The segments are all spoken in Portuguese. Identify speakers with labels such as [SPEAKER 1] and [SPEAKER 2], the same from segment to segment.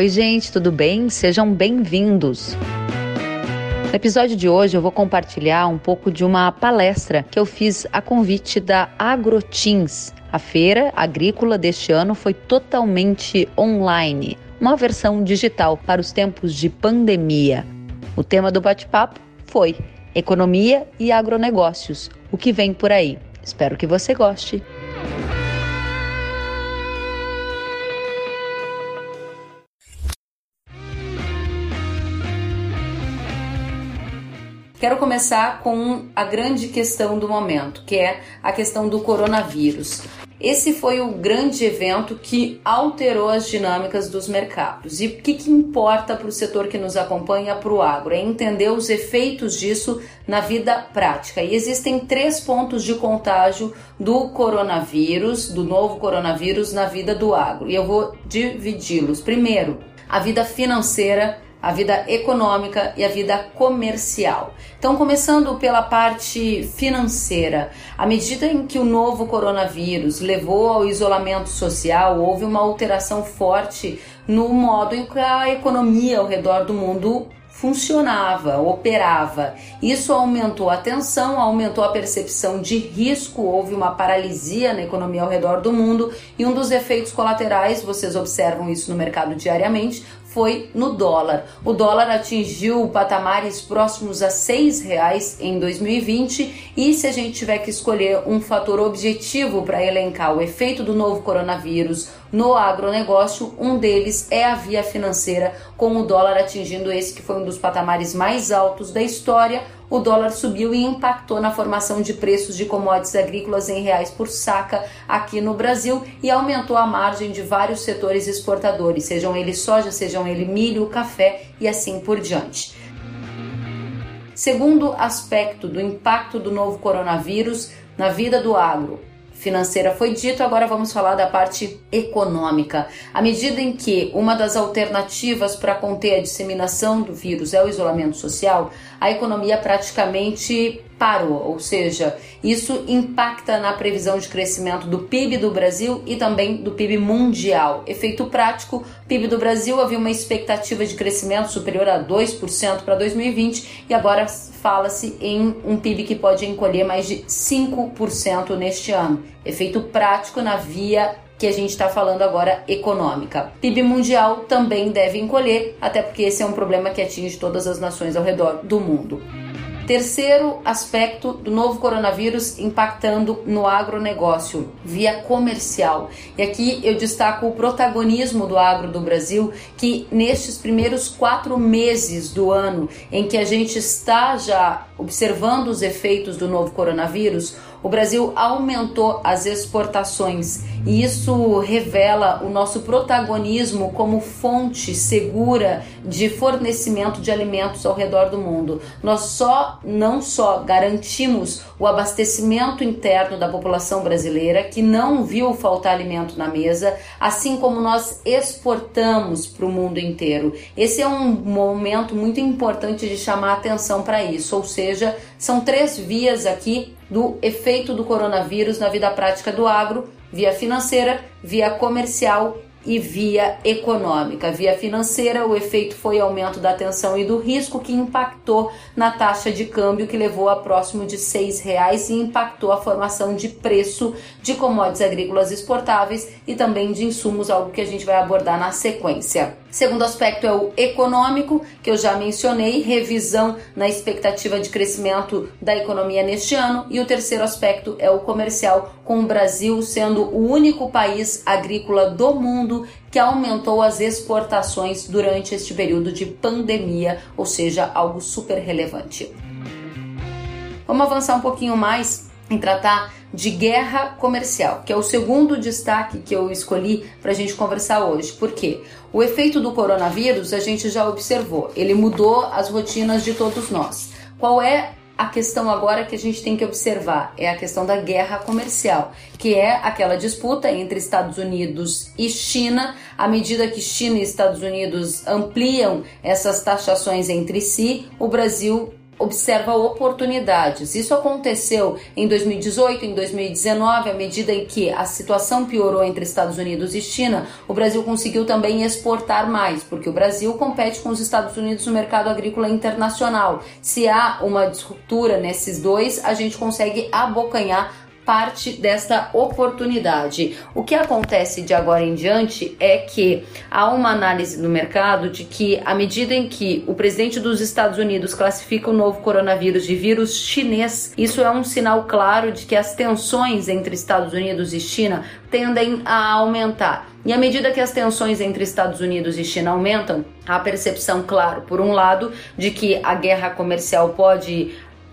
[SPEAKER 1] Oi, gente, tudo bem? Sejam bem-vindos. No episódio de hoje eu vou compartilhar um pouco de uma palestra que eu fiz a convite da AgroTeams. A feira agrícola deste ano foi totalmente online, uma versão digital para os tempos de pandemia. O tema do bate-papo foi Economia e Agronegócios, o que vem por aí. Espero que você goste. Quero começar com a grande questão do momento, que é a questão do coronavírus. Esse foi o grande evento que alterou as dinâmicas dos mercados. E o que, que importa para o setor que nos acompanha, para o agro? É entender os efeitos disso na vida prática. E existem três pontos de contágio do coronavírus, do novo coronavírus, na vida do agro. E eu vou dividi-los. Primeiro, a vida financeira a vida econômica e a vida comercial. Então, começando pela parte financeira, à medida em que o novo coronavírus levou ao isolamento social, houve uma alteração forte no modo em que a economia ao redor do mundo funcionava, operava. Isso aumentou a tensão, aumentou a percepção de risco, houve uma paralisia na economia ao redor do mundo e um dos efeitos colaterais, vocês observam isso no mercado diariamente, foi no dólar. O dólar atingiu patamares próximos a seis reais em 2020 e se a gente tiver que escolher um fator objetivo para elencar o efeito do novo coronavírus no agronegócio, um deles é a via financeira, com o dólar atingindo esse que foi um dos patamares mais altos da história o dólar subiu e impactou na formação de preços de commodities agrícolas em reais por saca aqui no Brasil e aumentou a margem de vários setores exportadores, sejam eles soja, sejam ele milho, café e assim por diante. Segundo aspecto do impacto do novo coronavírus na vida do agro, financeira foi dito, agora vamos falar da parte econômica. À medida em que uma das alternativas para conter a disseminação do vírus é o isolamento social, a economia praticamente parou, ou seja, isso impacta na previsão de crescimento do PIB do Brasil e também do PIB mundial. Efeito prático: PIB do Brasil havia uma expectativa de crescimento superior a 2% para 2020 e agora fala-se em um PIB que pode encolher mais de 5% neste ano. Efeito prático na via que a gente está falando agora econômica. PIB mundial também deve encolher, até porque esse é um problema que atinge todas as nações ao redor do mundo. Terceiro aspecto do novo coronavírus impactando no agronegócio, via comercial. E aqui eu destaco o protagonismo do agro do Brasil, que nestes primeiros quatro meses do ano, em que a gente está já observando os efeitos do novo coronavírus, o Brasil aumentou as exportações e isso revela o nosso protagonismo como fonte segura de fornecimento de alimentos ao redor do mundo. Nós só não só garantimos o abastecimento interno da população brasileira, que não viu faltar alimento na mesa, assim como nós exportamos para o mundo inteiro. Esse é um momento muito importante de chamar atenção para isso, ou seja, são três vias aqui do efeito do coronavírus na vida prática do agro: via financeira, via comercial e via econômica. Via financeira, o efeito foi aumento da tensão e do risco que impactou na taxa de câmbio que levou a próximo de seis reais e impactou a formação de preço de commodities agrícolas exportáveis e também de insumos, algo que a gente vai abordar na sequência. Segundo aspecto é o econômico, que eu já mencionei, revisão na expectativa de crescimento da economia neste ano, e o terceiro aspecto é o comercial, com o Brasil sendo o único país agrícola do mundo que aumentou as exportações durante este período de pandemia, ou seja, algo super relevante. Vamos avançar um pouquinho mais em tratar de guerra comercial, que é o segundo destaque que eu escolhi para a gente conversar hoje. Por quê? O efeito do coronavírus a gente já observou, ele mudou as rotinas de todos nós. Qual é a questão agora que a gente tem que observar é a questão da guerra comercial, que é aquela disputa entre Estados Unidos e China. À medida que China e Estados Unidos ampliam essas taxações entre si, o Brasil observa oportunidades. Isso aconteceu em 2018, em 2019, à medida em que a situação piorou entre Estados Unidos e China, o Brasil conseguiu também exportar mais, porque o Brasil compete com os Estados Unidos no mercado agrícola internacional. Se há uma disruptura nesses dois, a gente consegue abocanhar parte desta oportunidade. O que acontece de agora em diante é que há uma análise no mercado de que, à medida em que o presidente dos Estados Unidos classifica o novo coronavírus de vírus chinês, isso é um sinal claro de que as tensões entre Estados Unidos e China tendem a aumentar. E à medida que as tensões entre Estados Unidos e China aumentam, há a percepção, claro, por um lado, de que a guerra comercial pode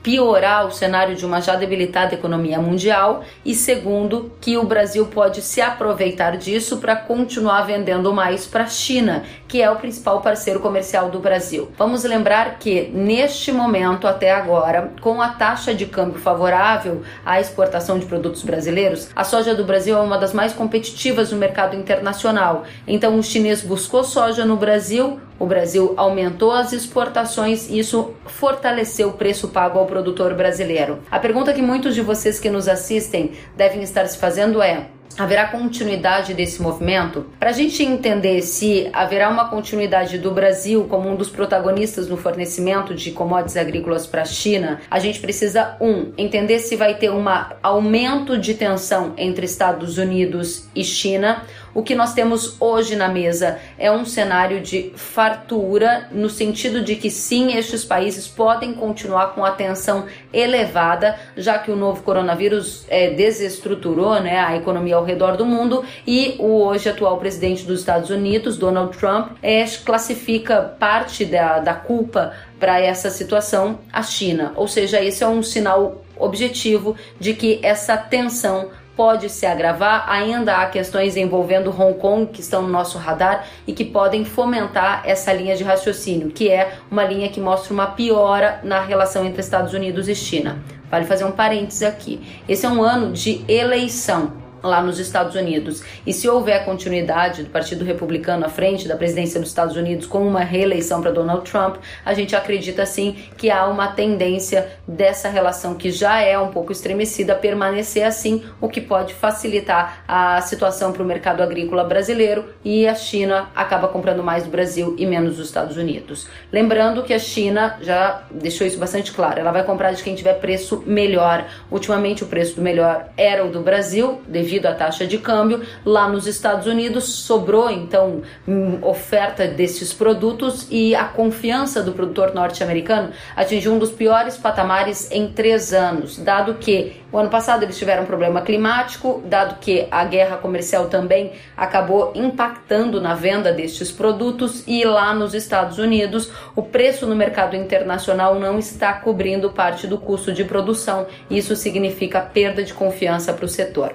[SPEAKER 1] piorar o cenário de uma já debilitada economia mundial e segundo que o Brasil pode se aproveitar disso para continuar vendendo mais para a China, que é o principal parceiro comercial do Brasil. Vamos lembrar que neste momento até agora, com a taxa de câmbio favorável à exportação de produtos brasileiros, a soja do Brasil é uma das mais competitivas no mercado internacional. Então o chinês buscou soja no Brasil, o Brasil aumentou as exportações e isso fortaleceu o preço pago ao produtor brasileiro. A pergunta que muitos de vocês que nos assistem devem estar se fazendo é: Haverá continuidade desse movimento? Para a gente entender se haverá uma continuidade do Brasil como um dos protagonistas no fornecimento de commodities agrícolas para a China, a gente precisa, um, entender se vai ter um aumento de tensão entre Estados Unidos e China o que nós temos hoje na mesa é um cenário de fartura, no sentido de que sim, estes países podem continuar com a tensão elevada, já que o novo coronavírus é, desestruturou né, a economia ao redor do mundo e o hoje atual presidente dos Estados Unidos, Donald Trump, é, classifica parte da, da culpa para essa situação a China. Ou seja, esse é um sinal objetivo de que essa tensão pode se agravar. Ainda há questões envolvendo Hong Kong que estão no nosso radar e que podem fomentar essa linha de raciocínio, que é uma linha que mostra uma piora na relação entre Estados Unidos e China. Vale fazer um parênteses aqui. Esse é um ano de eleição lá nos Estados Unidos. E se houver continuidade do Partido Republicano à frente da presidência dos Estados Unidos com uma reeleição para Donald Trump, a gente acredita sim que há uma tendência dessa relação que já é um pouco estremecida permanecer assim, o que pode facilitar a situação para o mercado agrícola brasileiro e a China acaba comprando mais do Brasil e menos dos Estados Unidos. Lembrando que a China já deixou isso bastante claro, ela vai comprar de quem tiver preço melhor. Ultimamente o preço do melhor era o do Brasil, devido devido à taxa de câmbio. Lá nos Estados Unidos sobrou então hum, oferta desses produtos e a confiança do produtor norte-americano atingiu um dos piores patamares em três anos, dado que o ano passado eles tiveram um problema climático, dado que a guerra comercial também acabou impactando na venda destes produtos e lá nos Estados Unidos o preço no mercado internacional não está cobrindo parte do custo de produção. Isso significa perda de confiança para o setor.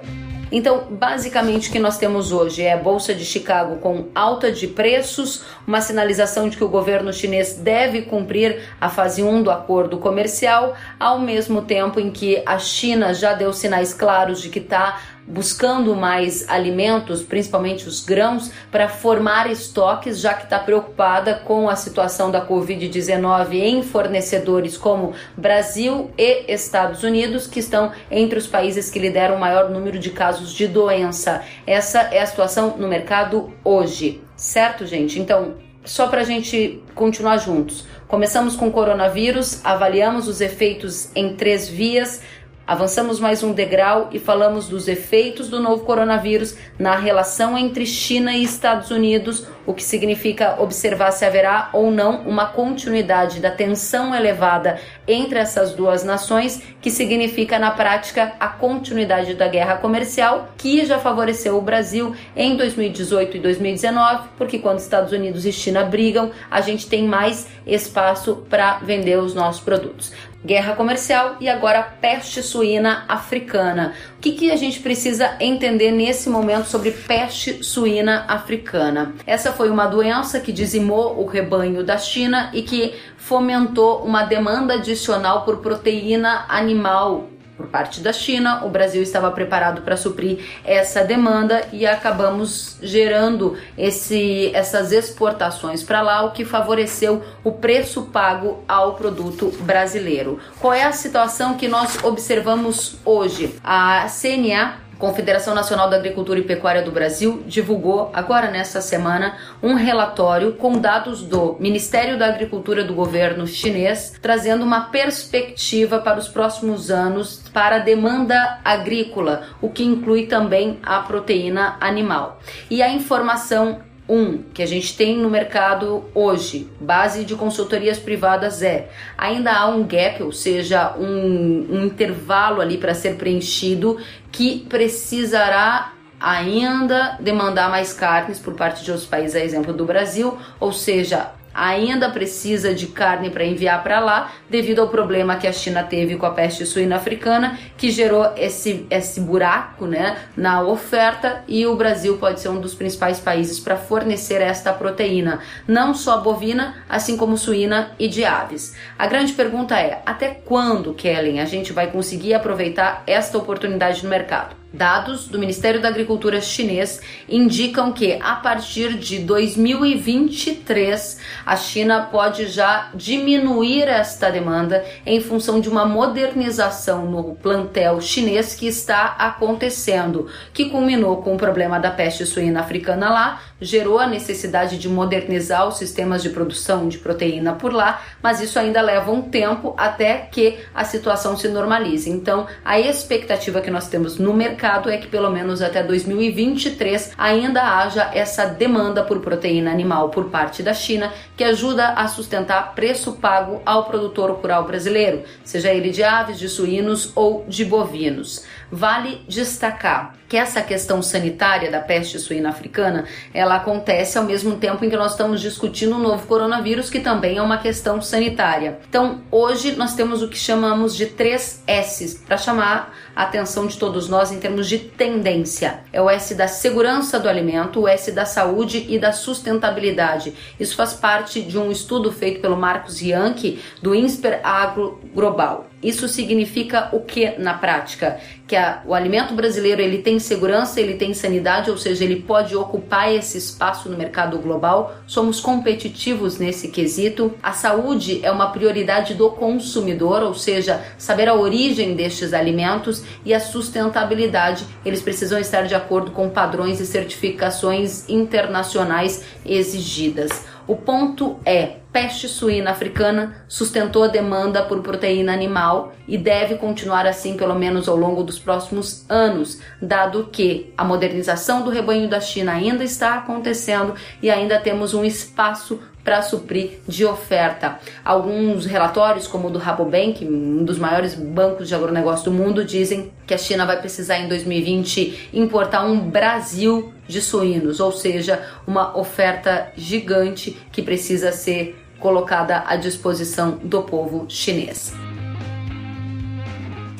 [SPEAKER 1] Então, basicamente, o que nós temos hoje é a Bolsa de Chicago com alta de preços, uma sinalização de que o governo chinês deve cumprir a fase 1 do acordo comercial, ao mesmo tempo em que a China já deu sinais claros de que está buscando mais alimentos, principalmente os grãos, para formar estoques, já que está preocupada com a situação da Covid-19 em fornecedores como Brasil e Estados Unidos, que estão entre os países que lideram o maior número de casos de doença. Essa é a situação no mercado hoje, certo, gente? Então, só para a gente continuar juntos. Começamos com o coronavírus, avaliamos os efeitos em três vias Avançamos mais um degrau e falamos dos efeitos do novo coronavírus na relação entre China e Estados Unidos, o que significa observar se haverá ou não uma continuidade da tensão elevada entre essas duas nações, que significa na prática a continuidade da guerra comercial, que já favoreceu o Brasil em 2018 e 2019, porque quando Estados Unidos e China brigam, a gente tem mais espaço para vender os nossos produtos guerra comercial e agora peste suína africana. O que, que a gente precisa entender nesse momento sobre peste suína africana? Essa foi uma doença que dizimou o rebanho da China e que fomentou uma demanda adicional por proteína animal por parte da China. O Brasil estava preparado para suprir essa demanda e acabamos gerando esse, essas exportações para lá, o que favoreceu o preço pago ao produto brasileiro. Qual é a situação que nós observamos hoje? A CNA Confederação Nacional da Agricultura e Pecuária do Brasil divulgou agora nesta semana um relatório com dados do Ministério da Agricultura do governo chinês, trazendo uma perspectiva para os próximos anos para a demanda agrícola, o que inclui também a proteína animal. E a informação um, que a gente tem no mercado hoje, base de consultorias privadas é, ainda há um gap, ou seja, um, um intervalo ali para ser preenchido que precisará ainda demandar mais carnes por parte de outros países, a exemplo do Brasil, ou seja, ainda precisa de carne para enviar para lá, devido ao problema que a China teve com a peste suína africana, que gerou esse, esse buraco né, na oferta, e o Brasil pode ser um dos principais países para fornecer esta proteína, não só bovina, assim como suína e de aves. A grande pergunta é: até quando, Kellen, a gente vai conseguir aproveitar esta oportunidade no mercado? Dados do Ministério da Agricultura chinês indicam que a partir de 2023 a China pode já diminuir esta demanda em função de uma modernização no plantel chinês que está acontecendo, que culminou com o problema da peste suína africana lá, gerou a necessidade de modernizar os sistemas de produção de proteína por lá, mas isso ainda leva um tempo até que a situação se normalize. Então, a expectativa que nós temos no mercado é que pelo menos até 2023 ainda haja essa demanda por proteína animal por parte da China, que ajuda a sustentar preço pago ao produtor rural brasileiro, seja ele de aves, de suínos ou de bovinos. Vale destacar que essa questão sanitária da peste suína africana, ela acontece ao mesmo tempo em que nós estamos discutindo o novo coronavírus, que também é uma questão sanitária. Então, hoje nós temos o que chamamos de três S's para chamar a atenção de todos nós em termos de tendência. É o S da segurança do alimento, o S da saúde e da sustentabilidade. Isso faz parte de um estudo feito pelo Marcos Yankee do INSPER Agro Global. Isso significa o que na prática? Que a, o alimento brasileiro ele tem segurança, ele tem sanidade, ou seja, ele pode ocupar esse espaço no mercado global. Somos competitivos nesse quesito. A saúde é uma prioridade do consumidor, ou seja, saber a origem destes alimentos e a sustentabilidade. Eles precisam estar de acordo com padrões e certificações internacionais exigidas. O ponto é: peste suína africana sustentou a demanda por proteína animal e deve continuar assim pelo menos ao longo dos próximos anos, dado que a modernização do rebanho da China ainda está acontecendo e ainda temos um espaço para suprir de oferta. Alguns relatórios, como o do Rabobank, um dos maiores bancos de agronegócio do mundo, dizem que a China vai precisar em 2020 importar um Brasil de suínos, ou seja, uma oferta gigante que precisa ser colocada à disposição do povo chinês.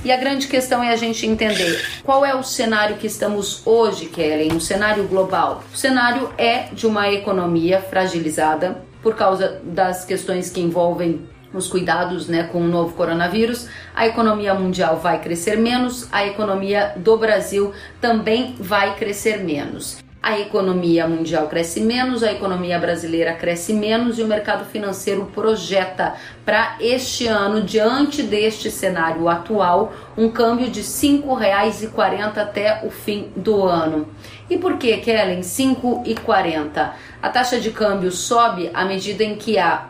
[SPEAKER 1] E a grande questão é a gente entender qual é o cenário que estamos hoje, Kellen, um cenário global. O cenário é de uma economia fragilizada, por causa das questões que envolvem os cuidados né, com o novo coronavírus, a economia mundial vai crescer menos, a economia do Brasil também vai crescer menos. A economia mundial cresce menos, a economia brasileira cresce menos e o mercado financeiro projeta para este ano, diante deste cenário atual, um câmbio de R$ 5,40 até o fim do ano. E por que, Kellen, 5,40? A taxa de câmbio sobe à medida em que há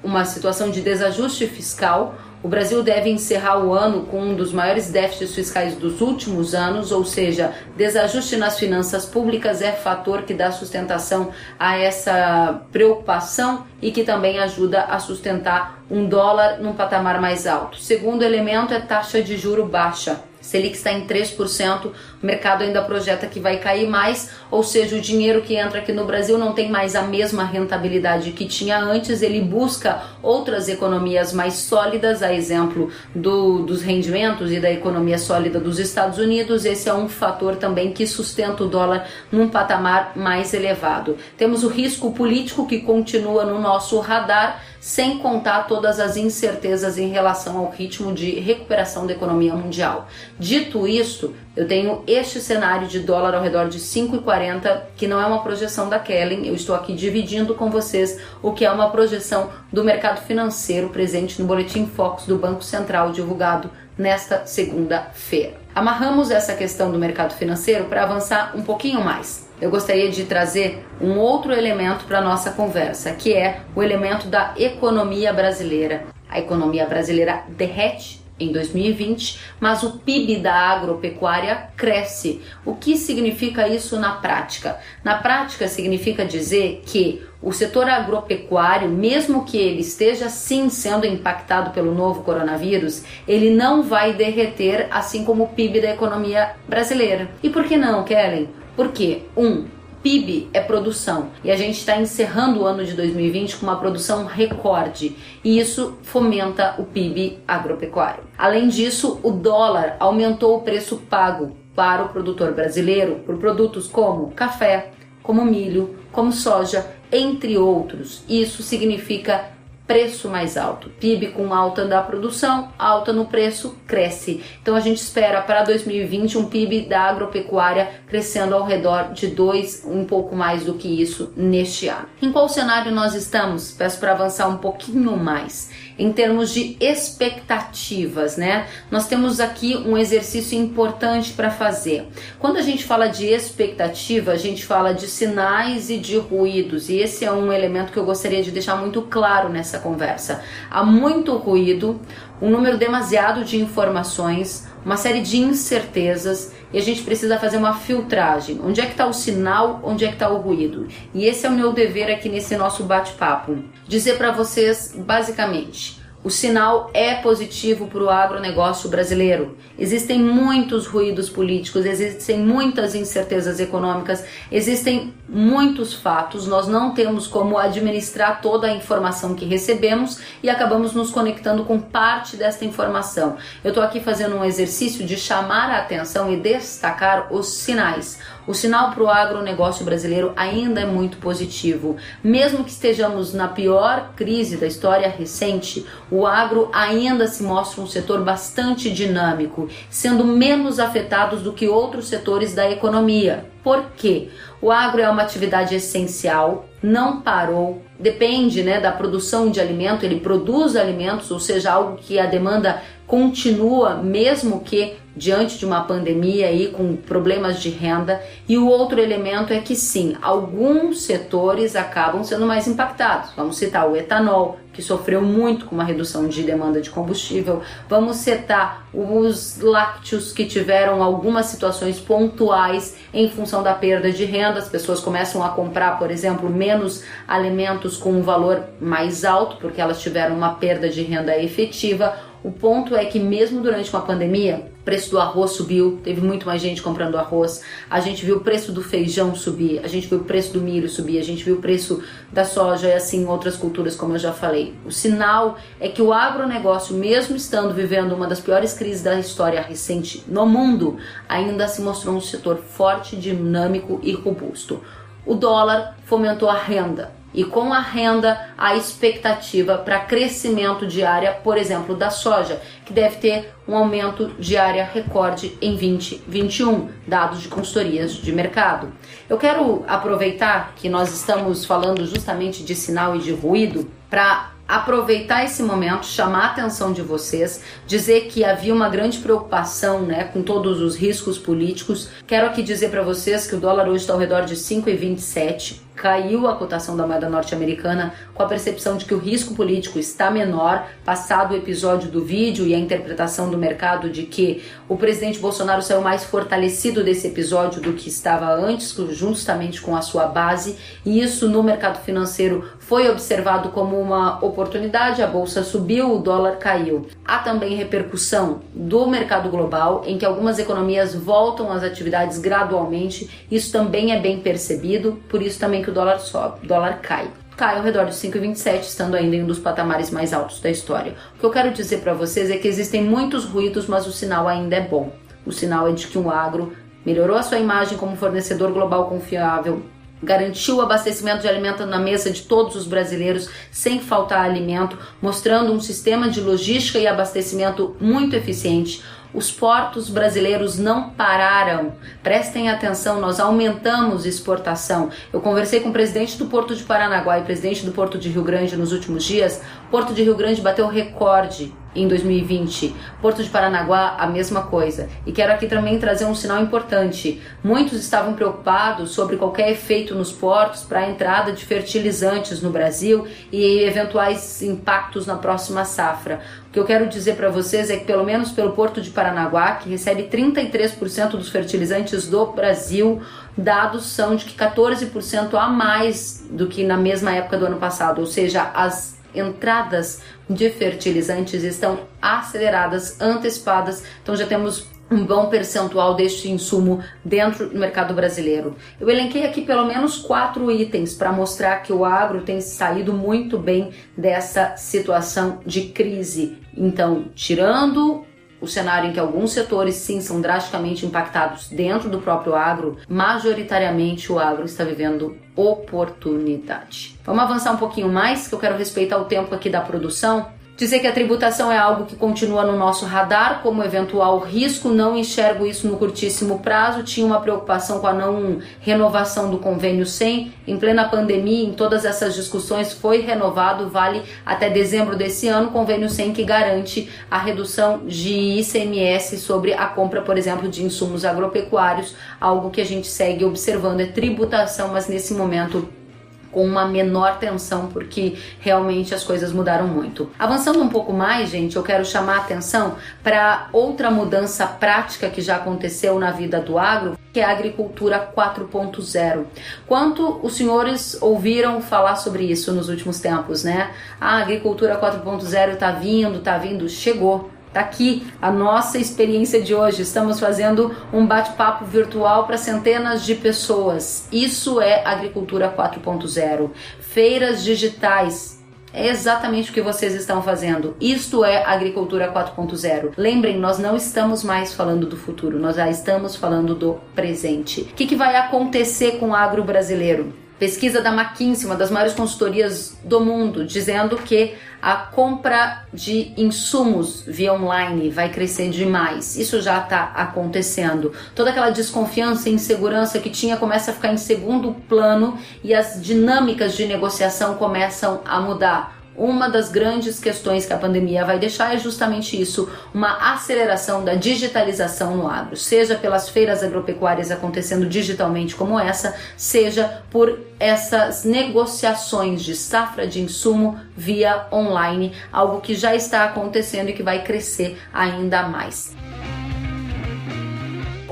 [SPEAKER 1] uma situação de desajuste fiscal. O Brasil deve encerrar o ano com um dos maiores déficits fiscais dos últimos anos, ou seja, desajuste nas finanças públicas é fator que dá sustentação a essa preocupação e que também ajuda a sustentar um dólar num patamar mais alto. Segundo elemento é taxa de juro baixa. Selic está em 3%, o mercado ainda projeta que vai cair mais, ou seja, o dinheiro que entra aqui no Brasil não tem mais a mesma rentabilidade que tinha antes, ele busca outras economias mais sólidas, a exemplo do, dos rendimentos e da economia sólida dos Estados Unidos, esse é um fator também que sustenta o dólar num patamar mais elevado. Temos o risco político que continua no nosso radar sem contar todas as incertezas em relação ao ritmo de recuperação da economia mundial. Dito isto, eu tenho este cenário de dólar ao redor de 5,40, que não é uma projeção da Kellen, eu estou aqui dividindo com vocês o que é uma projeção do mercado financeiro presente no Boletim Focus do Banco Central divulgado nesta segunda-feira. Amarramos essa questão do mercado financeiro para avançar um pouquinho mais eu gostaria de trazer um outro elemento para a nossa conversa, que é o elemento da economia brasileira. A economia brasileira derrete em 2020, mas o PIB da agropecuária cresce. O que significa isso na prática? Na prática, significa dizer que o setor agropecuário, mesmo que ele esteja sim sendo impactado pelo novo coronavírus, ele não vai derreter assim como o PIB da economia brasileira. E por que não, Kellen? Porque, um, PIB é produção e a gente está encerrando o ano de 2020 com uma produção recorde e isso fomenta o PIB agropecuário. Além disso, o dólar aumentou o preço pago para o produtor brasileiro por produtos como café, como milho, como soja, entre outros. Isso significa preço mais alto. PIB com alta da produção, alta no preço, cresce. Então a gente espera para 2020 um PIB da agropecuária crescendo ao redor de 2, um pouco mais do que isso neste ano. Em qual cenário nós estamos? Peço para avançar um pouquinho mais em termos de expectativas, né? Nós temos aqui um exercício importante para fazer. Quando a gente fala de expectativa, a gente fala de sinais e de ruídos, e esse é um elemento que eu gostaria de deixar muito claro nessa conversa. Há muito ruído, um número demasiado de informações, uma série de incertezas e a gente precisa fazer uma filtragem. Onde é que está o sinal, onde é que está o ruído? E esse é o meu dever aqui nesse nosso bate-papo. Dizer para vocês, basicamente, o sinal é positivo para o agronegócio brasileiro. Existem muitos ruídos políticos, existem muitas incertezas econômicas, existem muitos fatos. Nós não temos como administrar toda a informação que recebemos e acabamos nos conectando com parte desta informação. Eu estou aqui fazendo um exercício de chamar a atenção e destacar os sinais. O sinal para o agronegócio brasileiro ainda é muito positivo. Mesmo que estejamos na pior crise da história recente, o agro ainda se mostra um setor bastante dinâmico, sendo menos afetados do que outros setores da economia. Por quê? O agro é uma atividade essencial, não parou, depende né, da produção de alimento, ele produz alimentos, ou seja, algo que a demanda continua, mesmo que diante de uma pandemia aí com problemas de renda. E o outro elemento é que sim, alguns setores acabam sendo mais impactados. Vamos citar o etanol, que sofreu muito com uma redução de demanda de combustível. Vamos citar os lácteos que tiveram algumas situações pontuais em função da perda de renda. As pessoas começam a comprar, por exemplo, menos alimentos com um valor mais alto porque elas tiveram uma perda de renda efetiva o ponto é que mesmo durante uma pandemia, o preço do arroz subiu, teve muito mais gente comprando arroz. A gente viu o preço do feijão subir, a gente viu o preço do milho subir, a gente viu o preço da soja e assim outras culturas, como eu já falei. O sinal é que o agronegócio, mesmo estando vivendo uma das piores crises da história recente no mundo, ainda se mostrou um setor forte, dinâmico e robusto. O dólar fomentou a renda, e com a renda a expectativa para crescimento de área, por exemplo, da soja, que deve ter um aumento de área recorde em 2021, dados de consultorias de mercado. Eu quero aproveitar que nós estamos falando justamente de sinal e de ruído para aproveitar esse momento, chamar a atenção de vocês, dizer que havia uma grande preocupação, né, com todos os riscos políticos. Quero aqui dizer para vocês que o dólar hoje está ao redor de 5,27 caiu a cotação da moeda norte-americana com a percepção de que o risco político está menor, passado o episódio do vídeo e a interpretação do mercado de que o presidente Bolsonaro saiu mais fortalecido desse episódio do que estava antes, justamente com a sua base, e isso no mercado financeiro foi observado como uma oportunidade, a bolsa subiu, o dólar caiu. Há também repercussão do mercado global, em que algumas economias voltam às atividades gradualmente, isso também é bem percebido, por isso também que o dólar sobe, o dólar cai. cai ao redor de 5,27, estando ainda em um dos patamares mais altos da história. O que eu quero dizer para vocês é que existem muitos ruídos, mas o sinal ainda é bom. O sinal é de que o agro melhorou a sua imagem como fornecedor global confiável, garantiu o abastecimento de alimento na mesa de todos os brasileiros sem faltar alimento, mostrando um sistema de logística e abastecimento muito eficiente. Os portos brasileiros não pararam. Prestem atenção, nós aumentamos exportação. Eu conversei com o presidente do Porto de Paranaguá e presidente do Porto de Rio Grande nos últimos dias. O Porto de Rio Grande bateu recorde em 2020. Porto de Paranaguá, a mesma coisa. E quero aqui também trazer um sinal importante. Muitos estavam preocupados sobre qualquer efeito nos portos para a entrada de fertilizantes no Brasil e eventuais impactos na próxima safra. O que eu quero dizer para vocês é que, pelo menos pelo Porto de Paranaguá, que recebe 33% dos fertilizantes do Brasil, dados são de que 14% a mais do que na mesma época do ano passado, ou seja, as entradas de fertilizantes estão aceleradas, antecipadas, então já temos um bom percentual deste insumo dentro do mercado brasileiro. Eu elenquei aqui pelo menos quatro itens para mostrar que o agro tem saído muito bem dessa situação de crise. Então, tirando o cenário em que alguns setores sim são drasticamente impactados dentro do próprio agro, majoritariamente o agro está vivendo oportunidade. Vamos avançar um pouquinho mais, que eu quero respeitar o tempo aqui da produção. Dizer que a tributação é algo que continua no nosso radar como eventual risco, não enxergo isso no curtíssimo prazo. Tinha uma preocupação com a não renovação do convênio 100. Em plena pandemia, em todas essas discussões, foi renovado, vale até dezembro desse ano, convênio 100 que garante a redução de ICMS sobre a compra, por exemplo, de insumos agropecuários, algo que a gente segue observando é tributação, mas nesse momento com uma menor tensão, porque realmente as coisas mudaram muito. Avançando um pouco mais, gente, eu quero chamar a atenção para outra mudança prática que já aconteceu na vida do agro, que é a agricultura 4.0. Quanto os senhores ouviram falar sobre isso nos últimos tempos, né? A agricultura 4.0 está vindo, está vindo, chegou. Tá aqui a nossa experiência de hoje. Estamos fazendo um bate-papo virtual para centenas de pessoas. Isso é agricultura 4.0. Feiras digitais. É exatamente o que vocês estão fazendo. Isto é agricultura 4.0. Lembrem, nós não estamos mais falando do futuro, nós já estamos falando do presente. O que, que vai acontecer com o agro brasileiro? Pesquisa da McKinsey, uma das maiores consultorias do mundo, dizendo que a compra de insumos via online vai crescer demais. Isso já está acontecendo. Toda aquela desconfiança e insegurança que tinha começa a ficar em segundo plano e as dinâmicas de negociação começam a mudar. Uma das grandes questões que a pandemia vai deixar é justamente isso, uma aceleração da digitalização no agro, seja pelas feiras agropecuárias acontecendo digitalmente como essa, seja por essas negociações de safra de insumo via online, algo que já está acontecendo e que vai crescer ainda mais.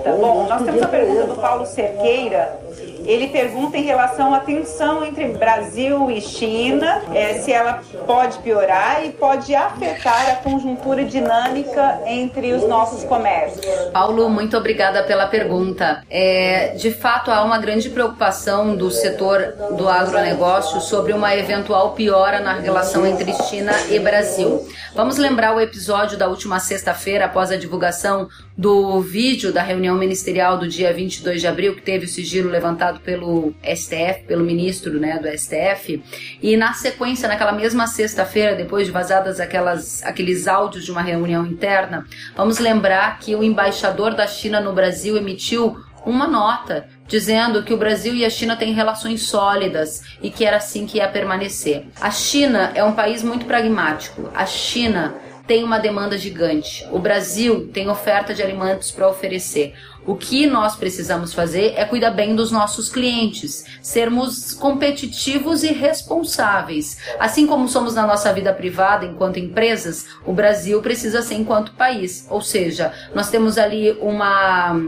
[SPEAKER 2] Tá bom, nós temos a pergunta do Paulo Cerqueira ele pergunta em relação à tensão entre Brasil e China, é, se ela pode piorar e pode afetar a conjuntura dinâmica entre os nossos comércios.
[SPEAKER 1] Paulo, muito obrigada pela pergunta. É, de fato, há uma grande preocupação do setor do agronegócio sobre uma eventual piora na relação entre China e Brasil. Vamos lembrar o episódio da última sexta-feira, após a divulgação do vídeo da reunião ministerial do dia 22 de abril, que teve o sigilo levantado pelo STF, pelo ministro né, do STF, e na sequência, naquela mesma sexta-feira, depois de vazadas aquelas, aqueles áudios de uma reunião interna, vamos lembrar que o embaixador da China no Brasil emitiu uma nota dizendo que o Brasil e a China têm relações sólidas e que era assim que ia permanecer. A China é um país muito pragmático. A China tem uma demanda gigante. O Brasil tem oferta de alimentos para oferecer. O que nós precisamos fazer é cuidar bem dos nossos clientes, sermos competitivos e responsáveis. Assim como somos na nossa vida privada enquanto empresas, o Brasil precisa ser enquanto país. Ou seja, nós temos ali uma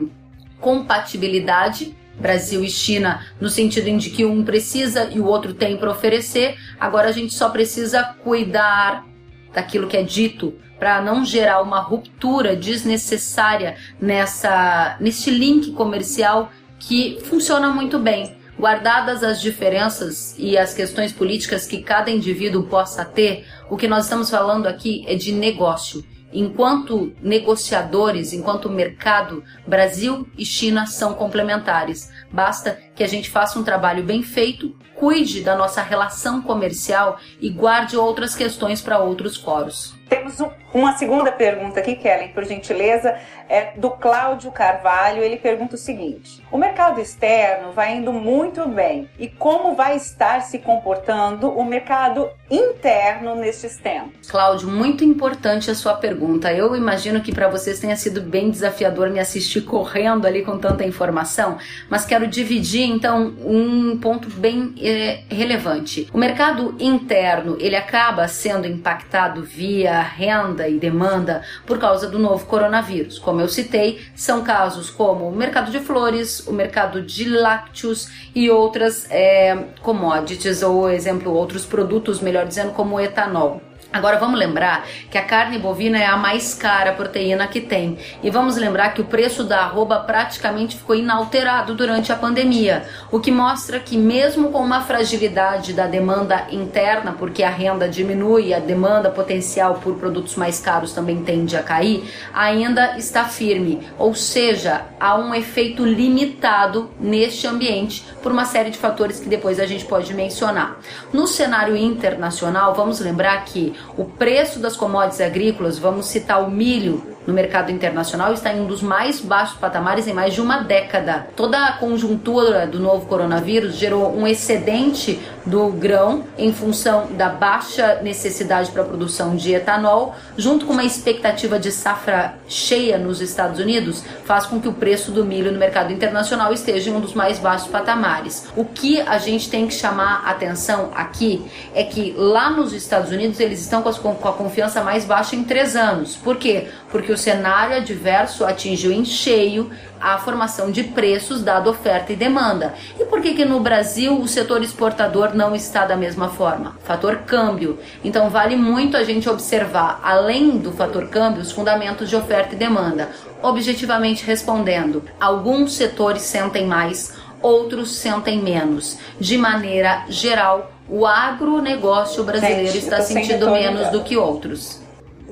[SPEAKER 1] compatibilidade Brasil e China, no sentido de que um precisa e o outro tem para oferecer. Agora a gente só precisa cuidar daquilo que é dito para não gerar uma ruptura desnecessária nessa nesse link comercial que funciona muito bem. Guardadas as diferenças e as questões políticas que cada indivíduo possa ter, o que nós estamos falando aqui é de negócio. Enquanto negociadores, enquanto mercado, Brasil e China são complementares. Basta que a gente faça um trabalho bem feito, cuide da nossa relação comercial e guarde outras questões para outros foros.
[SPEAKER 2] Temos uma segunda pergunta aqui, Kellen, por gentileza, é do Cláudio Carvalho. Ele pergunta o seguinte: O mercado externo vai indo muito bem e como vai estar se comportando o mercado interno nestes tempos?
[SPEAKER 1] Cláudio, muito importante a sua pergunta. Eu imagino que para vocês tenha sido bem desafiador me assistir correndo ali com tanta informação, mas quero dividir então um ponto bem é, relevante. O mercado interno ele acaba sendo impactado via renda e demanda por causa do novo coronavírus. Como eu citei, são casos como o mercado de flores, o mercado de lácteos e outras é, commodities ou, exemplo, outros produtos, melhor dizendo, como o etanol. Agora vamos lembrar que a carne bovina é a mais cara proteína que tem. E vamos lembrar que o preço da arroba praticamente ficou inalterado durante a pandemia, o que mostra que mesmo com uma fragilidade da demanda interna, porque a renda diminui, e a demanda potencial por produtos mais caros também tende a cair, ainda está firme. Ou seja, há um efeito limitado neste ambiente por uma série de fatores que depois a gente pode mencionar. No cenário internacional, vamos lembrar que o preço das commodities agrícolas, vamos citar o milho, no mercado internacional está em um dos mais baixos patamares em mais de uma década. Toda a conjuntura do novo coronavírus gerou um excedente do grão em função da baixa necessidade para a produção de etanol, junto com uma expectativa de safra cheia nos Estados Unidos, faz com que o preço do milho no mercado internacional esteja em um dos mais baixos patamares. O que a gente tem que chamar atenção aqui é que lá nos Estados Unidos eles estão com a confiança mais baixa em três anos. Por quê? Porque o cenário adverso atingiu em cheio a formação de preços dado oferta e demanda. E por que que no Brasil o setor exportador não está da mesma forma? Fator câmbio. Então vale muito a gente observar, além do fator câmbio, os fundamentos de oferta e demanda. Objetivamente respondendo, alguns setores sentem mais, outros sentem menos. De maneira geral, o agronegócio brasileiro Gente, está sentindo menos do que outros.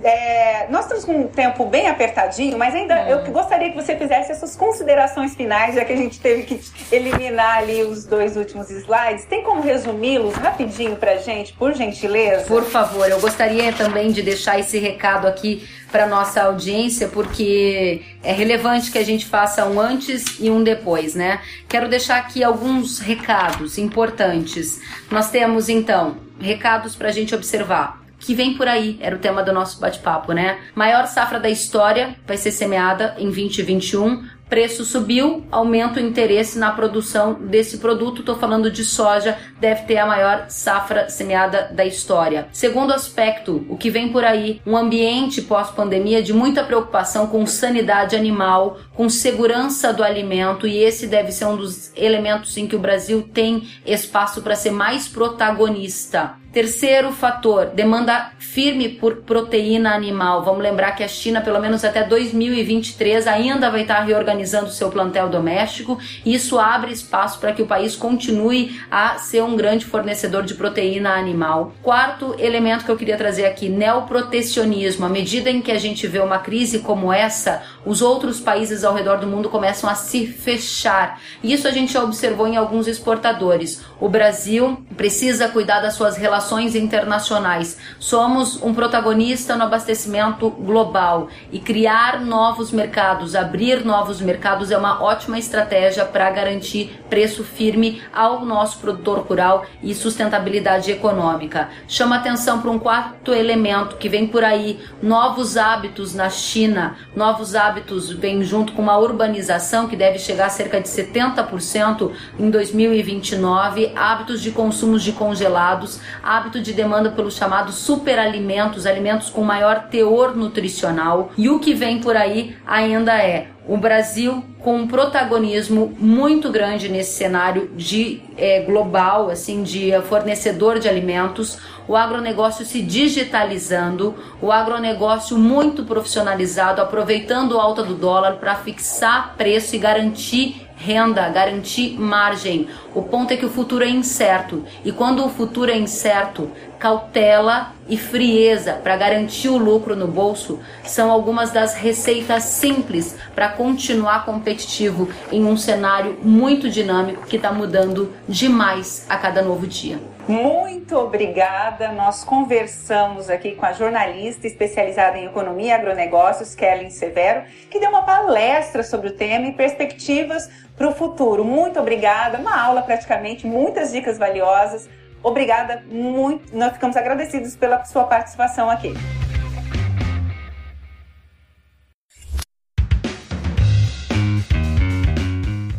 [SPEAKER 2] É, nós estamos com um tempo bem apertadinho, mas ainda hum. eu gostaria que você fizesse as suas considerações finais, já que a gente teve que eliminar ali os dois últimos slides. Tem como resumi-los rapidinho para gente, por gentileza?
[SPEAKER 1] Por favor, eu gostaria também de deixar esse recado aqui para nossa audiência, porque é relevante que a gente faça um antes e um depois, né? Quero deixar aqui alguns recados importantes. Nós temos então recados para a gente observar que vem por aí, era o tema do nosso bate-papo, né? Maior safra da história vai ser semeada em 2021 preço subiu, aumenta o interesse na produção desse produto. Estou falando de soja, deve ter a maior safra semeada da história. Segundo aspecto, o que vem por aí, um ambiente pós-pandemia de muita preocupação com sanidade animal, com segurança do alimento, e esse deve ser um dos elementos em que o Brasil tem espaço para ser mais protagonista. Terceiro fator, demanda firme por proteína animal. Vamos lembrar que a China, pelo menos até 2023, ainda vai estar reorganizando seu plantel doméstico. E isso abre espaço para que o país continue a ser um grande fornecedor de proteína animal. Quarto elemento que eu queria trazer aqui, neoprotecionismo. À medida em que a gente vê uma crise como essa, os outros países ao redor do mundo começam a se fechar. Isso a gente já observou em alguns exportadores. O Brasil precisa cuidar das suas relações relações internacionais. Somos um protagonista no abastecimento global e criar novos mercados, abrir novos mercados é uma ótima estratégia para garantir preço firme ao nosso produtor rural e sustentabilidade econômica. Chama atenção para um quarto elemento que vem por aí, novos hábitos na China. Novos hábitos vêm junto com uma urbanização que deve chegar a cerca de 70% em 2029, hábitos de consumos de congelados, hábito de demanda pelos chamados superalimentos, alimentos com maior teor nutricional. E o que vem por aí ainda é o Brasil com um protagonismo muito grande nesse cenário de é, global, assim, de fornecedor de alimentos, o agronegócio se digitalizando, o agronegócio muito profissionalizado, aproveitando a alta do dólar para fixar preço e garantir renda, garantir margem. O ponto é que o futuro é incerto e quando o futuro é incerto, cautela e frieza para garantir o lucro no bolso são algumas das receitas simples para continuar competitivo em um cenário muito dinâmico que está mudando demais a cada novo dia.
[SPEAKER 2] Muito obrigada. Nós conversamos aqui com a jornalista especializada em economia e agronegócios, Kellen Severo, que deu uma palestra sobre o tema e perspectivas para o futuro. Muito obrigada. Uma aula praticamente, muitas dicas valiosas. Obrigada, muito. Nós ficamos agradecidos pela sua participação aqui.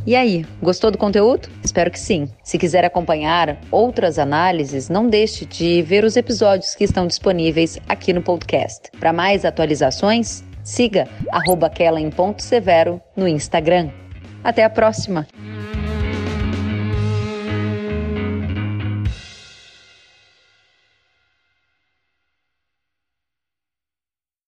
[SPEAKER 1] E aí, gostou do conteúdo? Espero que sim. Se quiser acompanhar outras análises, não deixe de ver os episódios que estão disponíveis aqui no podcast. Para mais atualizações, siga @kellen.severo no Instagram. Até a próxima!